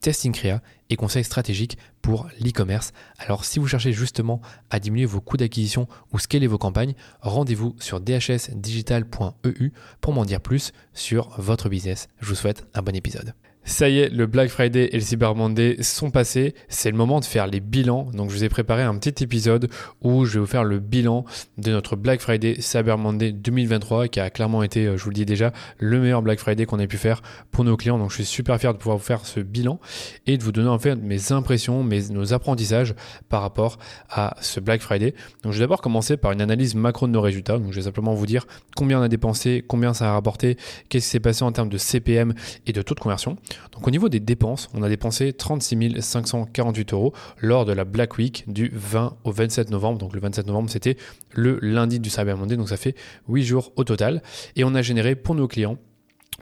testing créa et conseils stratégiques pour l'e-commerce. Alors si vous cherchez justement à diminuer vos coûts d'acquisition ou scaler vos campagnes, rendez-vous sur dhsdigital.eu pour m'en dire plus sur votre business. Je vous souhaite un bon épisode. Ça y est, le Black Friday et le Cyber Monday sont passés. C'est le moment de faire les bilans. Donc, je vous ai préparé un petit épisode où je vais vous faire le bilan de notre Black Friday Cyber Monday 2023 qui a clairement été, euh, je vous le dis déjà, le meilleur Black Friday qu'on ait pu faire pour nos clients. Donc, je suis super fier de pouvoir vous faire ce bilan et de vous donner en fait mes impressions, mes, nos apprentissages par rapport à ce Black Friday. Donc, je vais d'abord commencer par une analyse macro de nos résultats. Donc, je vais simplement vous dire combien on a dépensé, combien ça a rapporté, qu'est-ce qui s'est passé en termes de CPM et de taux de conversion. Donc au niveau des dépenses, on a dépensé 36 548 euros lors de la Black Week du 20 au 27 novembre. Donc le 27 novembre, c'était le lundi du Cyber Monday, donc ça fait 8 jours au total. Et on a généré pour nos clients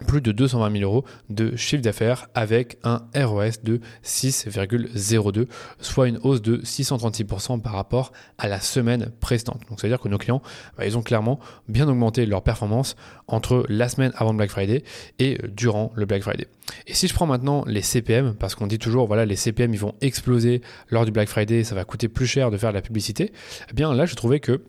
plus de 220 000 euros de chiffre d'affaires avec un ROS de 6,02, soit une hausse de 636% par rapport à la semaine précédente. Donc, c'est-à-dire que nos clients, bah, ils ont clairement bien augmenté leur performance entre la semaine avant le Black Friday et durant le Black Friday. Et si je prends maintenant les CPM, parce qu'on dit toujours, voilà, les CPM, ils vont exploser lors du Black Friday, ça va coûter plus cher de faire de la publicité, eh bien là, je trouvais que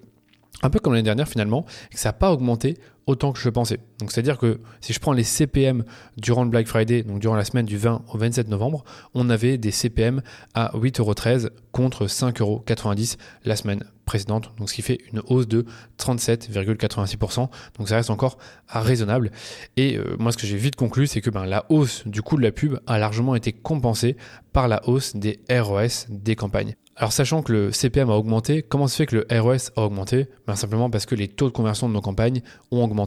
un peu comme l'année dernière finalement, ça n'a pas augmenté autant que je pensais. Donc c'est-à-dire que si je prends les CPM durant le Black Friday, donc durant la semaine du 20 au 27 novembre, on avait des CPM à 8,13€ contre 5,90€ la semaine précédente, donc ce qui fait une hausse de 37,86%. Donc ça reste encore raisonnable. Et euh, moi ce que j'ai vite conclu, c'est que ben, la hausse du coût de la pub a largement été compensée par la hausse des ROS des campagnes. Alors sachant que le CPM a augmenté, comment se fait que le ROS a augmenté? Ben, Simplement parce que les taux de conversion de nos campagnes ont augmenté.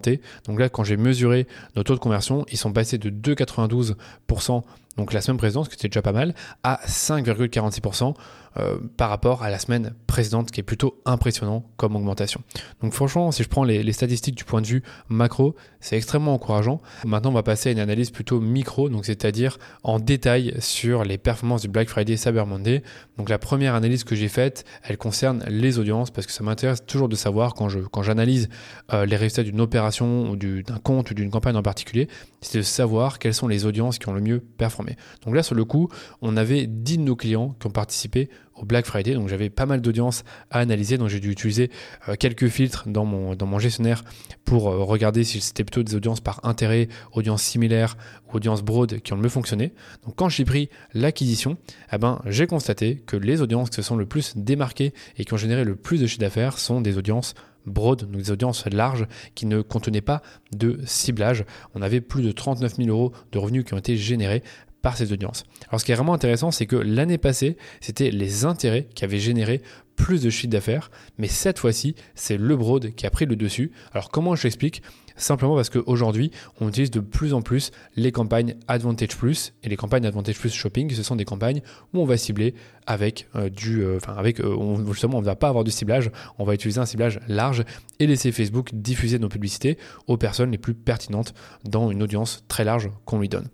Donc là, quand j'ai mesuré nos taux de conversion, ils sont passés de 2,92% donc la semaine précédente, ce qui était déjà pas mal, à 5,46% euh, par rapport à la semaine précédente, qui est plutôt impressionnant comme augmentation. Donc franchement, si je prends les, statistiques du point de vue macro, c'est extrêmement encourageant. Maintenant, on va passer à une analyse plutôt micro, donc c'est-à-dire en détail sur les performances du Black Friday Cyber Monday. Donc la première analyse que j'ai faite, elle concerne les audiences, parce que ça m'intéresse toujours de savoir quand j'analyse euh, les résultats d'une opération ou d'un compte ou d'une campagne en particulier, c'est de savoir quelles sont les audiences qui ont le mieux performé. Donc là, sur le coup, on avait 10 de nos clients qui ont participé au Black Friday. Donc j'avais pas mal d'audience à analyser. Donc j'ai dû utiliser euh, quelques filtres dans mon, dans mon gestionnaire pour euh, regarder si c'était plutôt des audiences par intérêt, audience similaire ou audience broad qui ont le mieux fonctionné. Donc quand j'ai pris l'acquisition, eh ben, j'ai constaté que les audiences qui se sont le plus démarquées et qui ont généré le plus de chiffre d'affaires sont des audiences broad, donc des audiences larges qui ne contenaient pas de ciblage. On avait plus de 39 000 euros de revenus qui ont été générés par ces audiences. Alors ce qui est vraiment intéressant, c'est que l'année passée, c'était les intérêts qui avaient généré plus de chiffre d'affaires, mais cette fois-ci, c'est le broad qui a pris le dessus. Alors comment je l'explique? Simplement parce qu'aujourd'hui, on utilise de plus en plus les campagnes Advantage Plus et les campagnes Advantage Plus Shopping, ce sont des campagnes où on va cibler avec euh, du, euh, enfin avec, euh, justement, on ne va pas avoir du ciblage, on va utiliser un ciblage large et laisser Facebook diffuser nos publicités aux personnes les plus pertinentes dans une audience très large qu'on lui donne.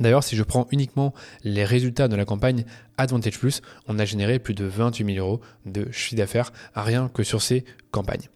D'ailleurs, si je prends uniquement les résultats de la campagne Advantage Plus, on a généré plus de 28 000 euros de chiffre d'affaires rien que sur ces campagnes.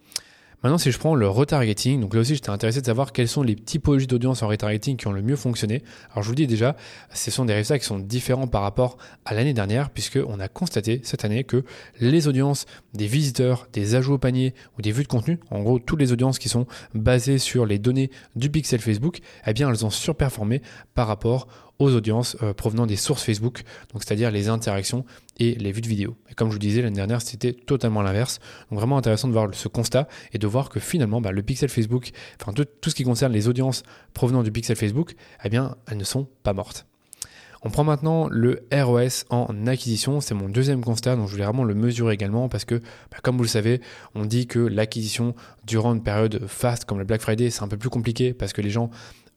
Maintenant, si je prends le retargeting, donc là aussi j'étais intéressé de savoir quelles sont les typologies d'audience en retargeting qui ont le mieux fonctionné. Alors je vous dis déjà, ce sont des résultats qui sont différents par rapport à l'année dernière, puisqu'on a constaté cette année que les audiences des visiteurs, des ajouts au panier ou des vues de contenu, en gros toutes les audiences qui sont basées sur les données du pixel Facebook, eh bien elles ont surperformé par rapport aux audiences euh, provenant des sources Facebook, donc c'est-à-dire les interactions et les vues de vidéo. Et comme je vous disais l'année dernière, c'était totalement l'inverse. Donc vraiment intéressant de voir ce constat et de voir que finalement, bah, le pixel Facebook, enfin tout, ce qui concerne les audiences provenant du pixel Facebook, eh bien, elles ne sont pas mortes. On prend maintenant le ROS en acquisition. C'est mon deuxième constat, donc je voulais vraiment le mesurer également parce que, bah, comme vous le savez, on dit que l'acquisition durant une période fast comme le Black Friday, c'est un peu plus compliqué parce que les gens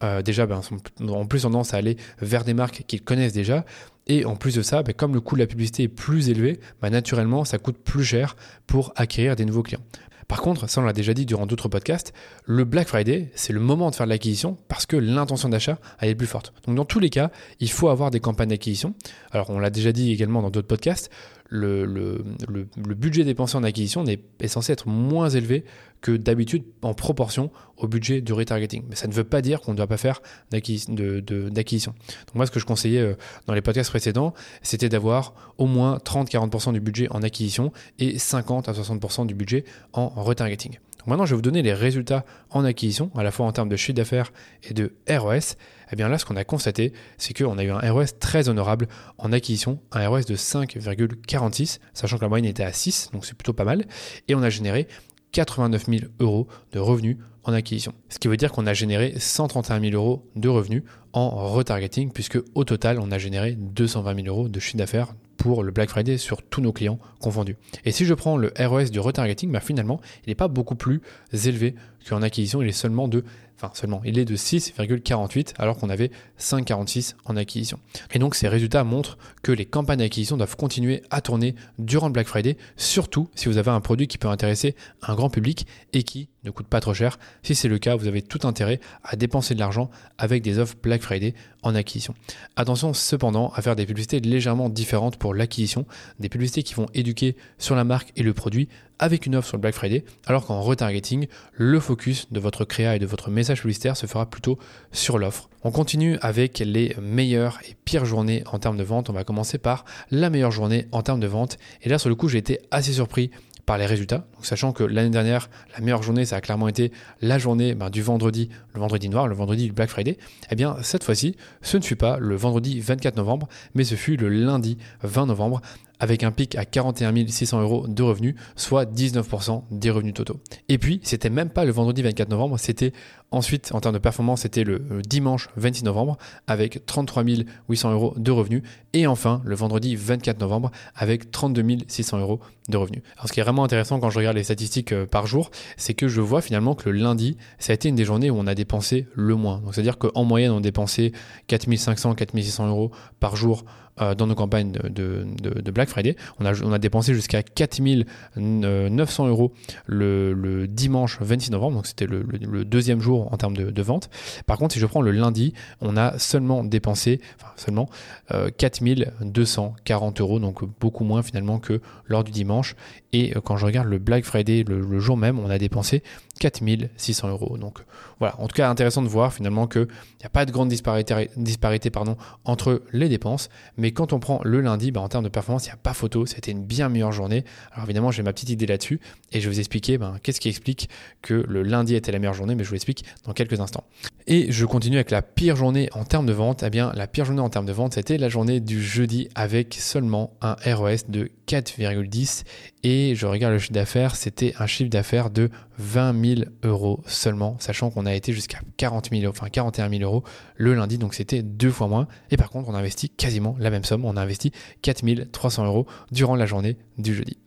euh, déjà ben, ont plus tendance à aller vers des marques qu'ils connaissent déjà. Et en plus de ça, ben, comme le coût de la publicité est plus élevé, ben, naturellement, ça coûte plus cher pour acquérir des nouveaux clients. Par contre, ça on l'a déjà dit durant d'autres podcasts, le Black Friday, c'est le moment de faire de l'acquisition parce que l'intention d'achat est plus forte. Donc dans tous les cas, il faut avoir des campagnes d'acquisition. Alors on l'a déjà dit également dans d'autres podcasts, le, le, budget dépensé en acquisition est, censé être moins élevé que d'habitude en proportion au budget du retargeting. Mais ça ne veut pas dire qu'on ne doit pas faire d'acquisition. Donc moi, ce que je conseillais euh, dans les podcasts précédents, c'était d'avoir au moins 30-40% du budget en acquisition et 50 à 60% du budget en retargeting. Maintenant, je vais vous donner les résultats en acquisition, à la fois en termes de chiffre d'affaires et de ROS. Eh bien là, ce qu'on a constaté, c'est qu'on a eu un ROS très honorable en acquisition, un ROS de 5,46, sachant que la moyenne était à 6, donc c'est plutôt pas mal. Et on a généré 89 000 euros de revenus en acquisition. Ce qui veut dire qu'on a généré 131 000 euros de revenus en retargeting, puisque au total, on a généré 220 000 euros de chiffre d'affaires pour le Black Friday sur tous nos clients confondus. Et si je prends le ROS du retargeting, bah finalement, il n'est pas beaucoup plus élevé qu'en acquisition, il est seulement de enfin seulement, il est de 6,48 alors qu'on avait 5,46 en acquisition. Et donc ces résultats montrent que les campagnes d'acquisition doivent continuer à tourner durant le Black Friday, surtout si vous avez un produit qui peut intéresser un grand public et qui ne coûte pas trop cher. Si c'est le cas, vous avez tout intérêt à dépenser de l'argent avec des offres Black Friday en acquisition. Attention cependant à faire des publicités légèrement différentes pour l'acquisition, des publicités qui vont éduquer sur la marque et le produit avec une offre sur le Black Friday, alors qu'en retargeting, le focus de votre créa et de votre message publicitaire se fera plutôt sur l'offre. On continue avec les meilleures et pires journées en termes de vente. On va commencer par la meilleure journée en termes de vente. Et là, sur le coup, j'ai été assez surpris par les résultats. Sachant que l'année dernière, la meilleure journée, ça a clairement été la journée ben, du vendredi, le vendredi noir, le vendredi du Black Friday. Eh bien, cette fois-ci, ce ne fut pas le vendredi 24 novembre, mais ce fut le lundi 20 novembre, avec un pic à 41 600 euros de revenus, soit 19% des revenus totaux. Et puis, c'était même pas le vendredi 24 novembre, c'était ensuite, en termes de performance, c'était le dimanche 26 novembre, avec 33 800 euros de revenus. Et enfin, le vendredi 24 novembre, avec 32 600 euros de revenus. Alors, ce qui est vraiment intéressant quand je regarde les statistiques euh, par jour, c'est que je vois finalement que le lundi, ça a été une des journées où on a dépensé le moins. Donc, c'est-à-dire qu'en moyenne, on dépensait 4500, 4600 euros par jour dans nos campagnes de, Black Friday. On a, dépensé jusqu'à 4900 euros le, dimanche 26 novembre, donc c'était le, deuxième jour en termes de, vente. Par contre, si je prends le lundi, on a seulement dépensé, enfin seulement 4240 euh, euros, donc beaucoup moins finalement que lors du dimanche. Et euh, quand je regarde le Black Friday, le jour même, on a dépensé 4600 euros. Donc voilà, en tout cas intéressant de voir finalement qu'il n'y a pas de grande disparité, disparité pardon, entre les dépenses, mais quand on prend le lundi, bah, en termes de performance, il n'y a pas photo, c'était une bien meilleure journée. Alors évidemment, j'ai ma petite idée là-dessus et je vais vous expliquer ben, qu'est-ce qui explique que le lundi était la meilleure journée, mais je vous l'explique dans quelques instants. Et je continue avec la pire journée en termes de vente. Eh bien, la pire journée en termes de vente, c'était la journée du jeudi avec seulement un ROS de 4,10 et je regarde le chiffre d'affaires, c'était un chiffre d'affaires de 20 000 euros seulement, sachant qu'on a été jusqu'à 40 000, enfin 41 000 euros le lundi, donc c'était deux fois moins. Et par contre, on a investi quasiment la même somme, on a investi 4 300 euros durant la journée du jeudi.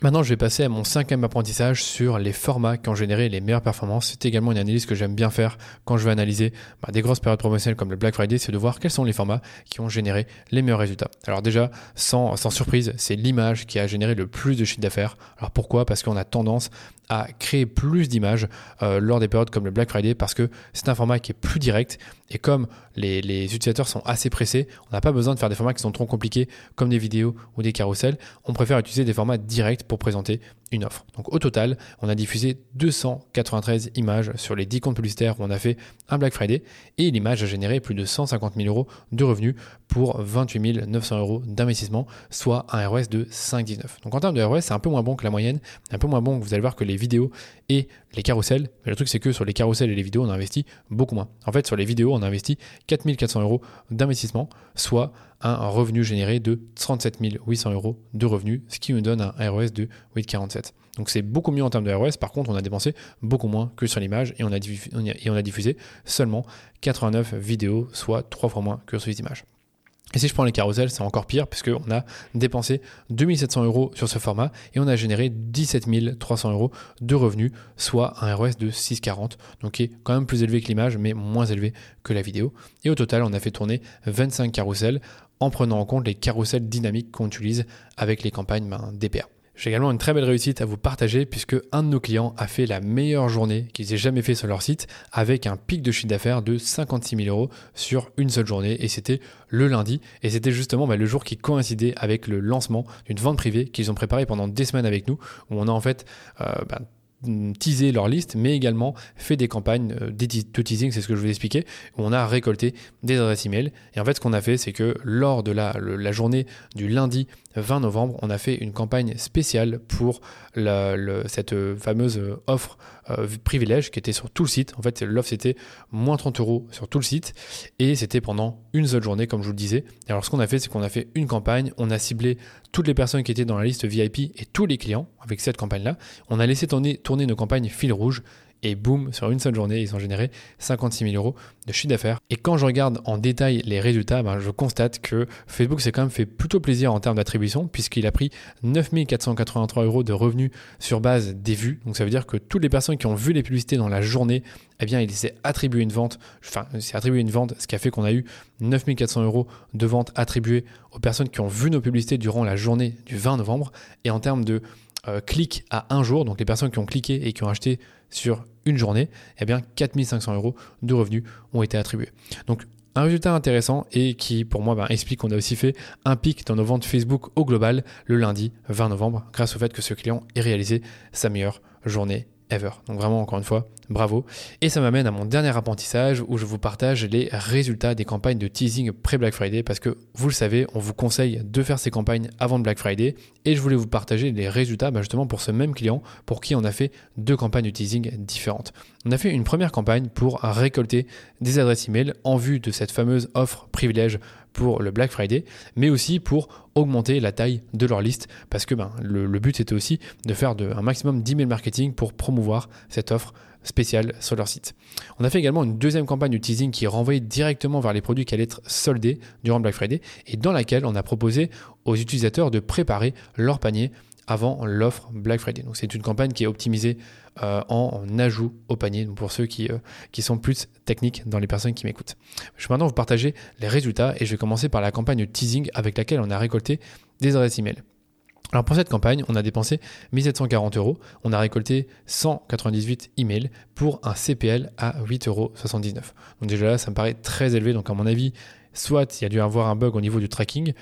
Maintenant, je vais passer à mon cinquième apprentissage sur les formats qui ont généré les meilleures performances. C'est également une analyse que j'aime bien faire quand je veux analyser bah, des grosses périodes promotionnelles comme le Black Friday, c'est de voir quels sont les formats qui ont généré les meilleurs résultats. Alors déjà, sans, sans surprise, c'est l'image qui a généré le plus de chiffre d'affaires. Alors pourquoi? Parce qu'on a tendance à créer plus d'images euh, lors des périodes comme le Black Friday parce que c'est un format qui est plus direct et comme les, utilisateurs sont assez pressés, on n'a pas besoin de faire des formats qui sont trop compliqués comme des vidéos ou des carousels. On préfère utiliser des formats directs pour présenter une offre. Donc au total, on a diffusé 293 images sur les 10 comptes publicitaires où on a fait un Black Friday et l'image a généré plus de 150 000 euros de revenus pour 28 900 euros d'investissement, soit un ROS de 5,19. Donc en termes de ROS, c'est un peu moins bon que la moyenne, un peu moins bon que vous allez voir que les vidéos et les carousels. Le truc, c'est que sur les carousels et les vidéos, on a investi beaucoup moins. En fait, sur les vidéos, on a investi 4400 euros d'investissement, soit un revenu généré de 37 800 euros de revenus, ce qui nous donne un ROS de 8,47. Donc c'est beaucoup mieux en termes de ROS. Par contre, on a dépensé beaucoup moins que sur l'image et on a, diffusé, et on a diffusé seulement 89 vidéos, soit trois fois moins que sur les images. Et si je prends les carousels, c'est encore pire puisqu'on a dépensé 2700 euros sur ce format et on a généré 17 300 euros de revenus, soit un ROS de 6,40, donc qui est quand même plus élevé que l'image, mais moins élevé que la vidéo. Et au total, on a fait tourner 25 carousels en prenant en compte les carousels dynamiques qu'on utilise avec les campagnes ben, DPA. J'ai également une très belle réussite à vous partager puisque un de nos clients a fait la meilleure journée qu'ils aient jamais fait sur leur site avec un pic de chiffre d'affaires de 56 000 euros sur une seule journée et c'était le lundi et c'était justement bah, le jour qui coïncidait avec le lancement d'une vente privée qu'ils ont préparée pendant des semaines avec nous où on a en fait euh, bah, teaser leur liste, mais également fait des campagnes euh, de teasing, c'est ce que je vous expliquer, où on a récolté des adresses email. Et en fait, ce qu'on a fait, c'est que lors de la, journée du lundi 20 novembre, on a fait une campagne spéciale pour cette euh, fameuse euh, offre privilège qui était sur tout le site. En fait, l'offre c'était moins 30 euros sur tout le site et c'était pendant une seule journée, comme je vous le disais. Et alors, ce qu'on a fait, c'est qu'on a fait une campagne, on a ciblé toutes les personnes qui étaient dans la liste VIP et tous les clients avec cette campagne-là. On a laissé tourner, tourner nos campagnes fil rouge et boum, sur une seule journée, ils ont généré 56 000 euros de chiffre d'affaires. Et quand je regarde en détail les résultats, ben, je constate que Facebook s'est quand même fait plutôt plaisir en termes d'attribution, puisqu'il a pris 9 483 euros de revenus sur base des vues. Donc ça veut dire que toutes les personnes qui ont vu les publicités dans la journée, eh bien, il s'est attribué une vente, enfin, s'est attribué une vente, ce qui a fait qu'on a eu 9 400 euros de vente attribuées aux personnes qui ont vu nos publicités durant la journée du 20 novembre. Et en termes de euh, clics à un jour, donc les personnes qui ont cliqué et qui ont acheté sur une journée, eh bien 4500 euros de revenus ont été attribués. Donc un résultat intéressant et qui pour moi ben, explique qu'on a aussi fait un pic dans nos ventes Facebook au global le lundi 20 novembre grâce au fait que ce client ait réalisé sa meilleure journée ever. Donc vraiment, encore une fois, bravo. Et ça m'amène à mon dernier apprentissage où je vous partage les résultats des campagnes de teasing pré-Black Friday parce que vous le savez, on vous conseille de faire ces campagnes avant Black Friday et je voulais vous partager les résultats bah, justement pour ce même client pour qui on a fait deux campagnes de teasing différentes. On a fait une première campagne pour récolter des adresses email en vue de cette fameuse offre privilège pour le Black Friday, mais aussi pour augmenter la taille de leur liste, parce que ben, le, but était aussi de faire un maximum d'email marketing pour promouvoir cette offre spéciale sur leur site. On a fait également une deuxième campagne de teasing qui renvoyait directement vers les produits qui allaient être soldés durant Black Friday et dans laquelle on a proposé aux utilisateurs de préparer leur panier avant l'offre Black Friday. Donc c'est une campagne qui est optimisée euh, en, ajout au panier, pour ceux qui, euh, qui sont plus techniques dans les personnes qui m'écoutent. Je vais maintenant vous partager les résultats et je vais commencer par la campagne teasing avec laquelle on a récolté des adresses email. Alors pour cette campagne, on a dépensé 1740 euros, on a récolté 198 emails pour un CPL à 8,79 euros. Donc déjà là, ça me paraît très élevé, donc à mon avis, soit il y a dû avoir un bug au niveau du tracking,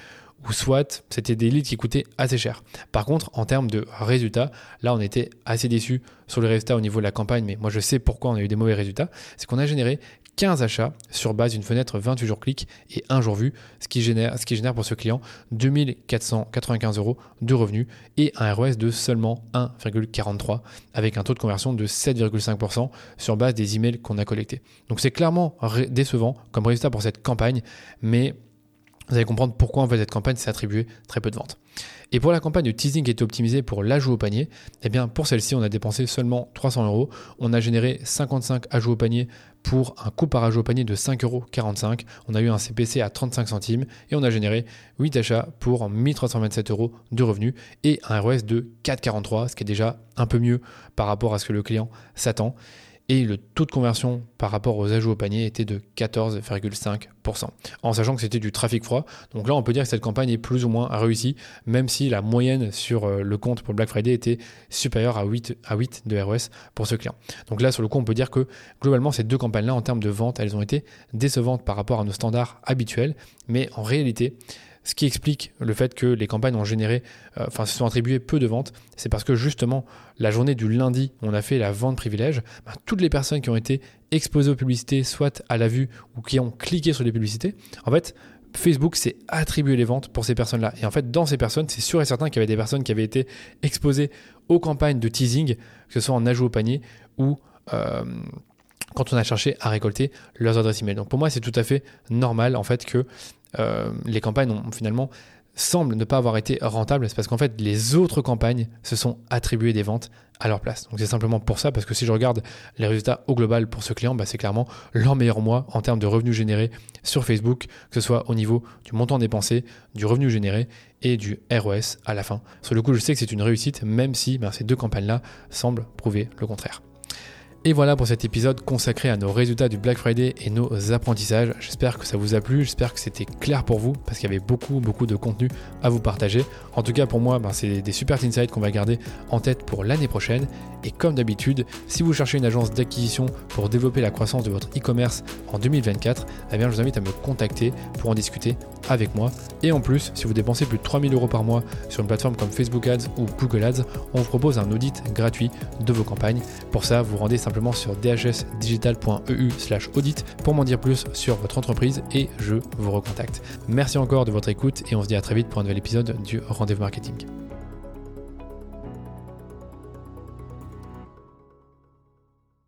ou soit c'était des leads qui coûtaient assez cher. Par contre, en termes de résultats, là on était assez déçus sur les résultats au niveau de la campagne, mais moi je sais pourquoi on a eu des mauvais résultats. C'est qu'on a généré 15 achats sur base d'une fenêtre 28 jours clic et un jour vu, ce qui génère, ce qui génère pour ce client 2495 euros de revenus et un ROS de seulement 1,43 avec un taux de conversion de 7,5% sur base des emails qu'on a collectés. Donc c'est clairement décevant comme résultat pour cette campagne, mais vous allez comprendre pourquoi en fait cette campagne s'est attribuée très peu de ventes. Et pour la campagne de teasing qui était optimisée pour l'ajout au panier, eh bien pour celle-ci on a dépensé seulement 300 euros. On a généré 55 ajouts au panier pour un coût par ajout au panier de 5,45 euros. On a eu un CPC à 35 centimes et on a généré 8 achats pour 1327 euros de revenus et un ROS de 4,43, ce qui est déjà un peu mieux par rapport à ce que le client s'attend et le taux de conversion par rapport aux ajouts au panier était de 14,5%, en sachant que c'était du trafic froid. Donc là, on peut dire que cette campagne est plus ou moins réussie, même si la moyenne sur euh, le compte pour Black Friday était supérieure à 8, à 8 de ROS pour ce client. Donc là, sur le coup, on peut dire que globalement, ces deux campagnes-là, en termes de vente, elles ont été décevantes par rapport à nos standards habituels, mais en réalité, ce qui explique le fait que les campagnes ont généré, euh, enfin, se sont attribuées peu de ventes, c'est parce que justement, la journée du lundi, on a fait la vente privilège. Ben, toutes les personnes qui ont été exposées aux publicités, soit à la vue ou qui ont cliqué sur les publicités, en fait, Facebook s'est attribué les ventes pour ces personnes-là. Et en fait, dans ces personnes, c'est sûr et certain qu'il y avait des personnes qui avaient été exposées aux campagnes de teasing, que ce soit en ajout au panier ou euh, quand on a cherché à récolter leurs adresses email. Donc pour moi, c'est tout à fait normal en fait que euh, les campagnes ont finalement semble ne pas avoir été rentable, c'est parce qu'en fait, les autres campagnes se sont attribuées des ventes à leur place. Donc c'est simplement pour ça, parce que si je regarde les résultats au global pour ce client, bah, c'est clairement leur meilleur mois en termes de revenus générés sur Facebook, que ce soit au niveau du montant dépensé, du revenu généré et du ROS à la fin. Sur le coup, je sais que c'est une réussite, même si bah, ces deux campagnes-là semblent prouver le contraire. Et voilà pour cet épisode consacré à nos résultats du Black Friday et nos apprentissages. J'espère que ça vous a plu, j'espère que c'était clair pour vous parce qu'il y avait beaucoup beaucoup de contenu à vous partager. En tout cas pour moi, ben, c'est des super insights qu'on va garder en tête pour l'année prochaine. Et comme d'habitude, si vous cherchez une agence d'acquisition pour développer la croissance de votre e-commerce en 2024, eh bien je vous invite à me contacter pour en discuter avec moi. Et en plus, si vous dépensez plus de 3000 euros par mois sur une plateforme comme Facebook Ads ou Google Ads, on vous propose un audit gratuit de vos campagnes. Pour ça, vous rendez sur dhsdigital.eu slash audit pour m'en dire plus sur votre entreprise et je vous recontacte. Merci encore de votre écoute et on se dit à très vite pour un nouvel épisode du Rendez-vous Marketing.